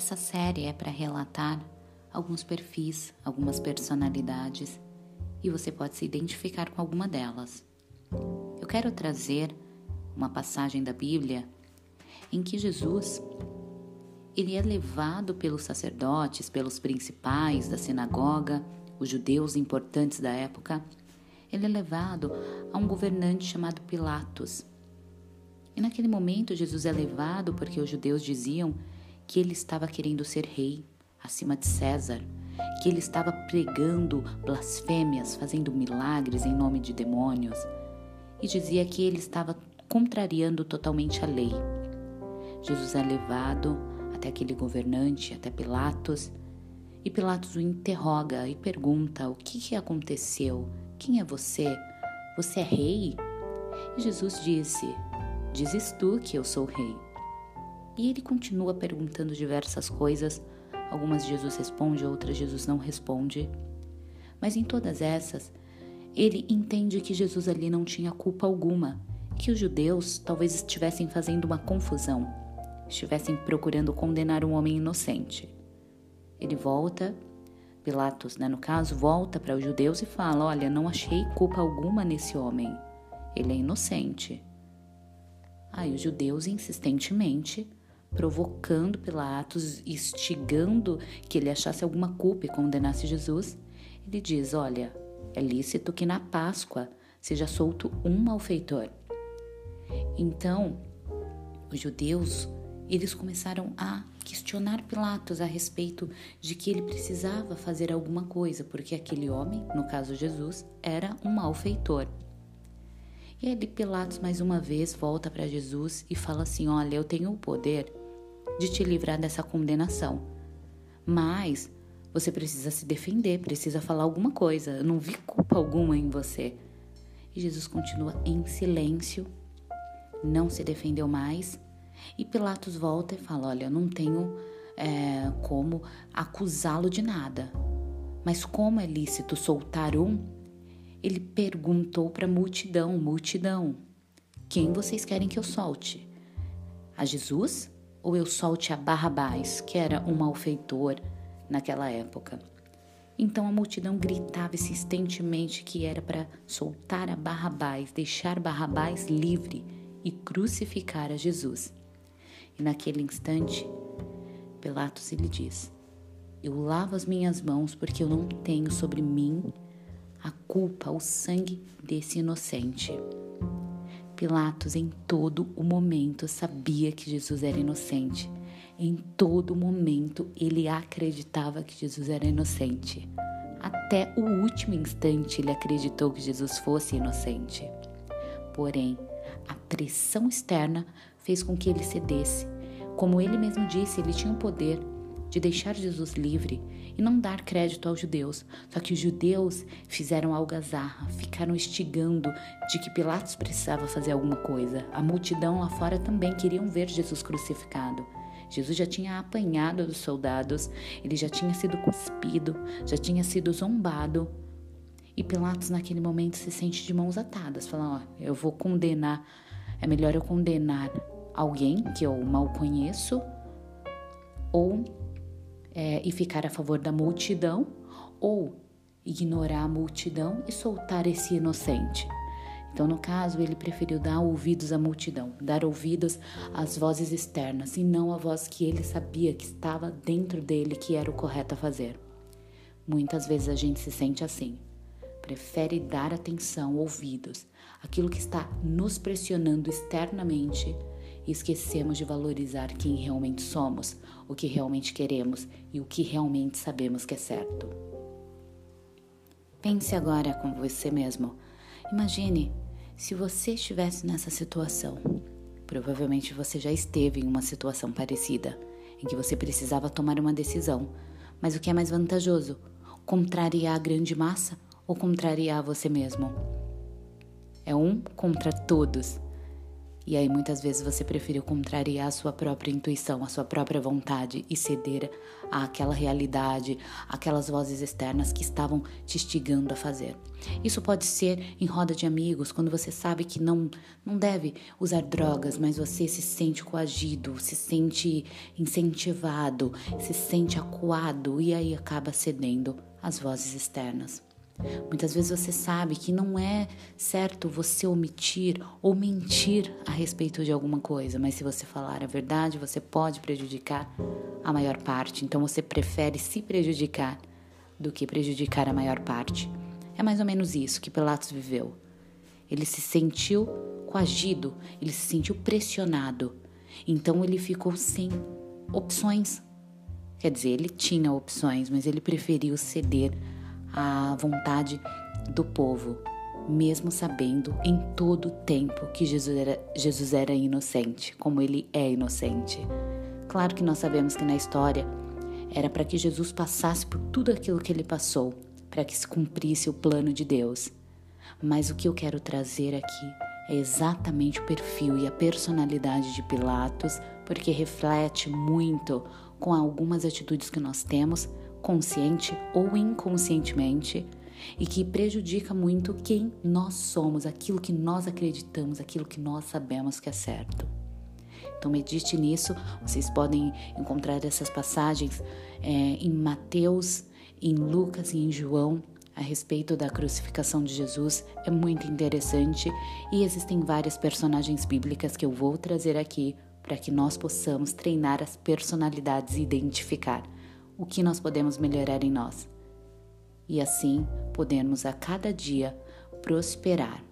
Essa série é para relatar alguns perfis, algumas personalidades e você pode se identificar com alguma delas. Eu quero trazer uma passagem da Bíblia em que Jesus ele é levado pelos sacerdotes, pelos principais da sinagoga, os judeus importantes da época, ele é levado a um governante chamado Pilatos. E naquele momento Jesus é levado porque os judeus diziam que ele estava querendo ser rei acima de César, que ele estava pregando blasfêmias, fazendo milagres em nome de demônios, e dizia que ele estava contrariando totalmente a lei. Jesus é levado até aquele governante, até Pilatos, e Pilatos o interroga e pergunta: O que, que aconteceu? Quem é você? Você é rei? E Jesus disse: Dizes tu que eu sou rei. E ele continua perguntando diversas coisas. Algumas Jesus responde, outras Jesus não responde. Mas em todas essas, ele entende que Jesus ali não tinha culpa alguma, que os judeus talvez estivessem fazendo uma confusão, estivessem procurando condenar um homem inocente. Ele volta, Pilatos, né, no caso, volta para os judeus e fala: Olha, não achei culpa alguma nesse homem, ele é inocente. Aí os judeus insistentemente provocando Pilatos, instigando que ele achasse alguma culpa e condenasse Jesus, ele diz: Olha, é lícito que na Páscoa seja solto um malfeitor. Então, os judeus eles começaram a questionar Pilatos a respeito de que ele precisava fazer alguma coisa, porque aquele homem, no caso Jesus, era um malfeitor. E aí Pilatos mais uma vez volta para Jesus e fala assim: Olha, eu tenho o poder de te livrar dessa condenação. Mas você precisa se defender, precisa falar alguma coisa. Eu não vi culpa alguma em você. E Jesus continua em silêncio, não se defendeu mais. E Pilatos volta e fala: Olha, não tenho é, como acusá-lo de nada. Mas como é lícito soltar um, ele perguntou para a multidão: Multidão, quem vocês querem que eu solte? A Jesus ou eu solte a Barrabás, que era um malfeitor naquela época. Então a multidão gritava insistentemente que era para soltar a Barrabás, deixar Barrabás livre e crucificar a Jesus. E naquele instante, Pilatos lhe diz: Eu lavo as minhas mãos porque eu não tenho sobre mim a culpa, o sangue desse inocente. Pilatos, em todo o momento, sabia que Jesus era inocente. Em todo momento, ele acreditava que Jesus era inocente. Até o último instante, ele acreditou que Jesus fosse inocente. Porém, a pressão externa fez com que ele cedesse. Como ele mesmo disse, ele tinha o poder de deixar Jesus livre e não dar crédito aos judeus. Só que os judeus fizeram algazarra, ficaram instigando de que Pilatos precisava fazer alguma coisa. A multidão lá fora também queriam ver Jesus crucificado. Jesus já tinha apanhado dos soldados, ele já tinha sido cuspido, já tinha sido zombado. E Pilatos, naquele momento, se sente de mãos atadas, falando: Ó, eu vou condenar, é melhor eu condenar alguém que eu mal conheço, ou é, e ficar a favor da multidão, ou ignorar a multidão e soltar esse inocente. Então, no caso, ele preferiu dar ouvidos à multidão, dar ouvidos às vozes externas e não à voz que ele sabia que estava dentro dele que era o correto a fazer. Muitas vezes a gente se sente assim, prefere dar atenção, ouvidos, aquilo que está nos pressionando externamente e esquecemos de valorizar quem realmente somos, o que realmente queremos e o que realmente sabemos que é certo. Pense agora com você mesmo. Imagine se você estivesse nessa situação. Provavelmente você já esteve em uma situação parecida, em que você precisava tomar uma decisão. Mas o que é mais vantajoso? Contrariar a grande massa ou contrariar você mesmo? É um contra todos. E aí muitas vezes você preferiu contrariar a sua própria intuição, a sua própria vontade e ceder àquela realidade, aquelas vozes externas que estavam te instigando a fazer. Isso pode ser em roda de amigos, quando você sabe que não não deve usar drogas, mas você se sente coagido, se sente incentivado, se sente acuado e aí acaba cedendo às vozes externas. Muitas vezes você sabe que não é certo você omitir ou mentir a respeito de alguma coisa, mas se você falar a verdade, você pode prejudicar a maior parte. Então você prefere se prejudicar do que prejudicar a maior parte. É mais ou menos isso que Pilatos viveu. Ele se sentiu coagido, ele se sentiu pressionado. Então ele ficou sem opções. Quer dizer, ele tinha opções, mas ele preferiu ceder à vontade do povo, mesmo sabendo em todo tempo que Jesus era, Jesus era inocente, como ele é inocente. Claro que nós sabemos que na história era para que Jesus passasse por tudo aquilo que ele passou, para que se cumprisse o plano de Deus. Mas o que eu quero trazer aqui é exatamente o perfil e a personalidade de Pilatos, porque reflete muito com algumas atitudes que nós temos consciente ou inconscientemente, e que prejudica muito quem nós somos, aquilo que nós acreditamos, aquilo que nós sabemos que é certo. Então medite nisso. Vocês podem encontrar essas passagens é, em Mateus, em Lucas e em João a respeito da crucificação de Jesus. É muito interessante e existem várias personagens bíblicas que eu vou trazer aqui para que nós possamos treinar as personalidades e identificar o que nós podemos melhorar em nós. E assim podemos a cada dia prosperar